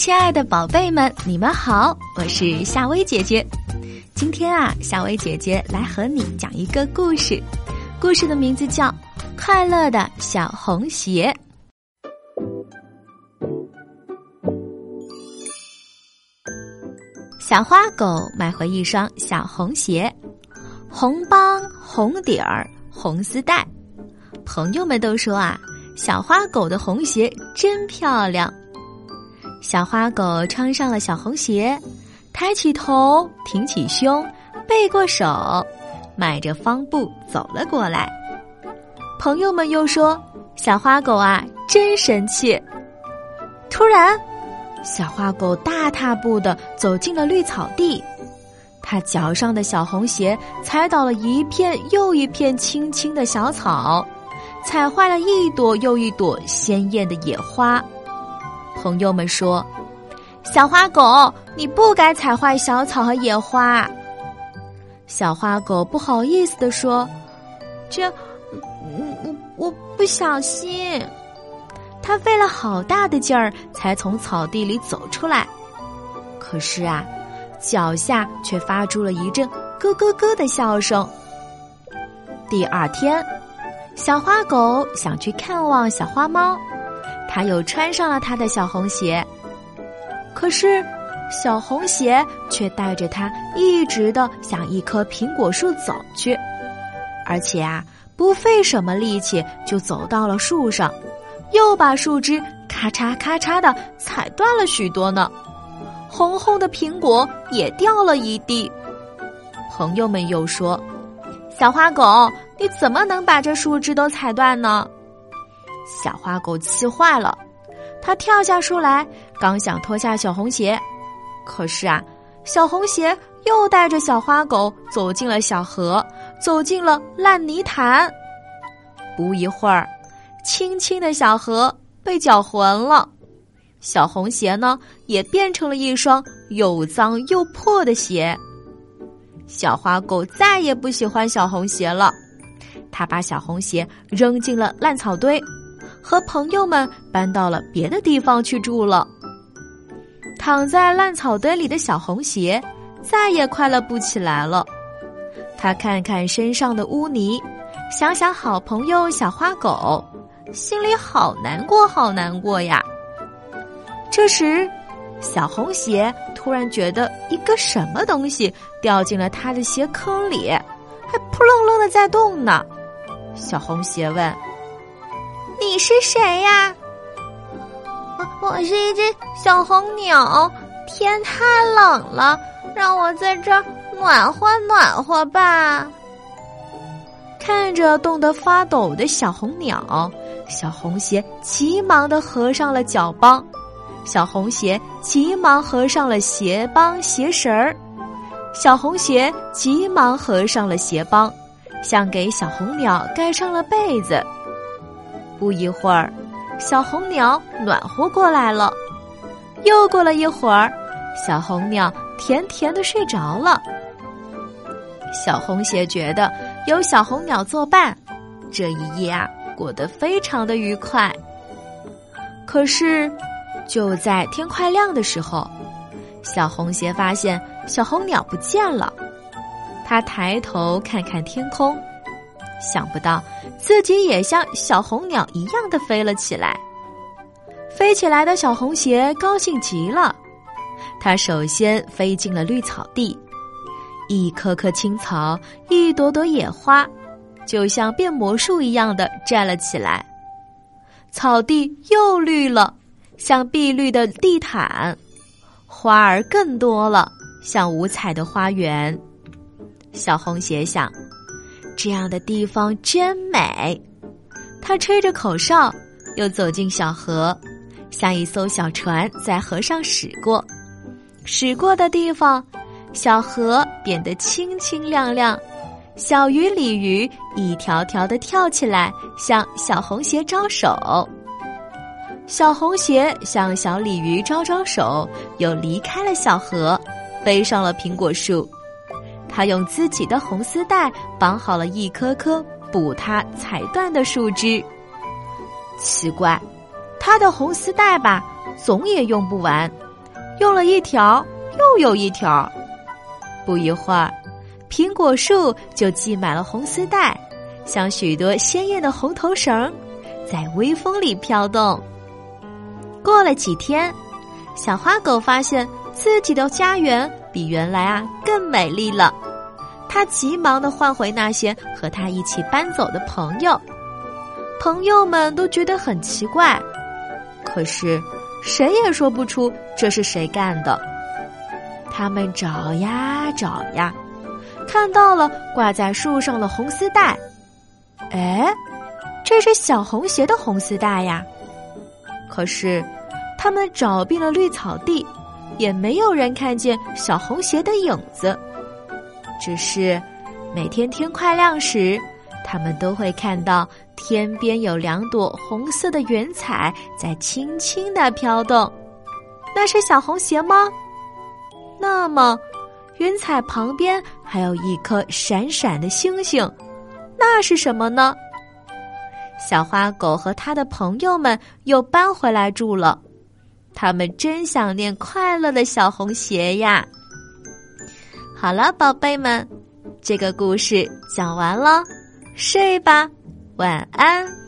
亲爱的宝贝们，你们好，我是夏薇姐姐。今天啊，夏薇姐姐来和你讲一个故事，故事的名字叫《快乐的小红鞋》。小花狗买回一双小红鞋，红帮、红底儿、红丝带。朋友们都说啊，小花狗的红鞋真漂亮。小花狗穿上了小红鞋，抬起头，挺起胸，背过手，迈着方步走了过来。朋友们又说：“小花狗啊，真神气。”突然，小花狗大踏步的走进了绿草地，它脚上的小红鞋踩倒了一片又一片青青的小草，踩坏了一朵又一朵鲜艳的野花。朋友们说：“小花狗，你不该踩坏小草和野花。”小花狗不好意思的说：“这，我我不小心。”他费了好大的劲儿才从草地里走出来，可是啊，脚下却发出了一阵咯咯咯的笑声。第二天，小花狗想去看望小花猫。他又穿上了他的小红鞋，可是小红鞋却带着他一直的向一棵苹果树走去，而且啊，不费什么力气就走到了树上，又把树枝咔嚓咔嚓的踩断了许多呢，红红的苹果也掉了一地。朋友们又说：“小花狗，你怎么能把这树枝都踩断呢？”小花狗气坏了，它跳下树来，刚想脱下小红鞋，可是啊，小红鞋又带着小花狗走进了小河，走进了烂泥潭。不一会儿，清清的小河被搅浑了，小红鞋呢，也变成了一双又脏又破的鞋。小花狗再也不喜欢小红鞋了，它把小红鞋扔进了烂草堆。和朋友们搬到了别的地方去住了。躺在烂草堆里的小红鞋再也快乐不起来了。他看看身上的污泥，想想好朋友小花狗，心里好难过，好难过呀。这时，小红鞋突然觉得一个什么东西掉进了他的鞋坑里，还扑棱棱的在动呢。小红鞋问。你是谁呀？我我是一只小红鸟。天太冷了，让我在这儿暖和暖和吧。看着冻得发抖的小红鸟，小红鞋急忙的合上了脚帮，小红鞋急忙合上了鞋帮鞋绳儿，小红鞋急忙合上了鞋帮，像给小红鸟盖上了被子。不一会儿，小红鸟暖和过来了。又过了一会儿，小红鸟甜甜的睡着了。小红鞋觉得有小红鸟作伴，这一夜啊过得非常的愉快。可是，就在天快亮的时候，小红鞋发现小红鸟不见了。他抬头看看天空。想不到自己也像小红鸟一样的飞了起来，飞起来的小红鞋高兴极了。它首先飞进了绿草地，一棵棵青草，一朵朵野花，就像变魔术一样的站了起来。草地又绿了，像碧绿的地毯，花儿更多了，像五彩的花园。小红鞋想。这样的地方真美，他吹着口哨，又走进小河，像一艘小船在河上驶过。驶过的地方，小河变得清清亮亮，小鱼、鲤鱼一条条的跳起来，向小红鞋招手。小红鞋向小鲤鱼招招手，又离开了小河，飞上了苹果树。他用自己的红丝带绑好了一颗颗补他踩断的树枝。奇怪，他的红丝带吧，总也用不完。用了一条，又有一条。不一会儿，苹果树就系满了红丝带，像许多鲜艳的红头绳，在微风里飘动。过了几天，小花狗发现自己的家园比原来啊更美丽了。他急忙的唤回那些和他一起搬走的朋友，朋友们都觉得很奇怪，可是谁也说不出这是谁干的。他们找呀找呀，看到了挂在树上的红丝带，哎，这是小红鞋的红丝带呀。可是，他们找遍了绿草地，也没有人看见小红鞋的影子。只是，每天天快亮时，他们都会看到天边有两朵红色的云彩在轻轻的飘动。那是小红鞋吗？那么，云彩旁边还有一颗闪闪的星星，那是什么呢？小花狗和他的朋友们又搬回来住了，他们真想念快乐的小红鞋呀。好了，宝贝们，这个故事讲完了，睡吧，晚安。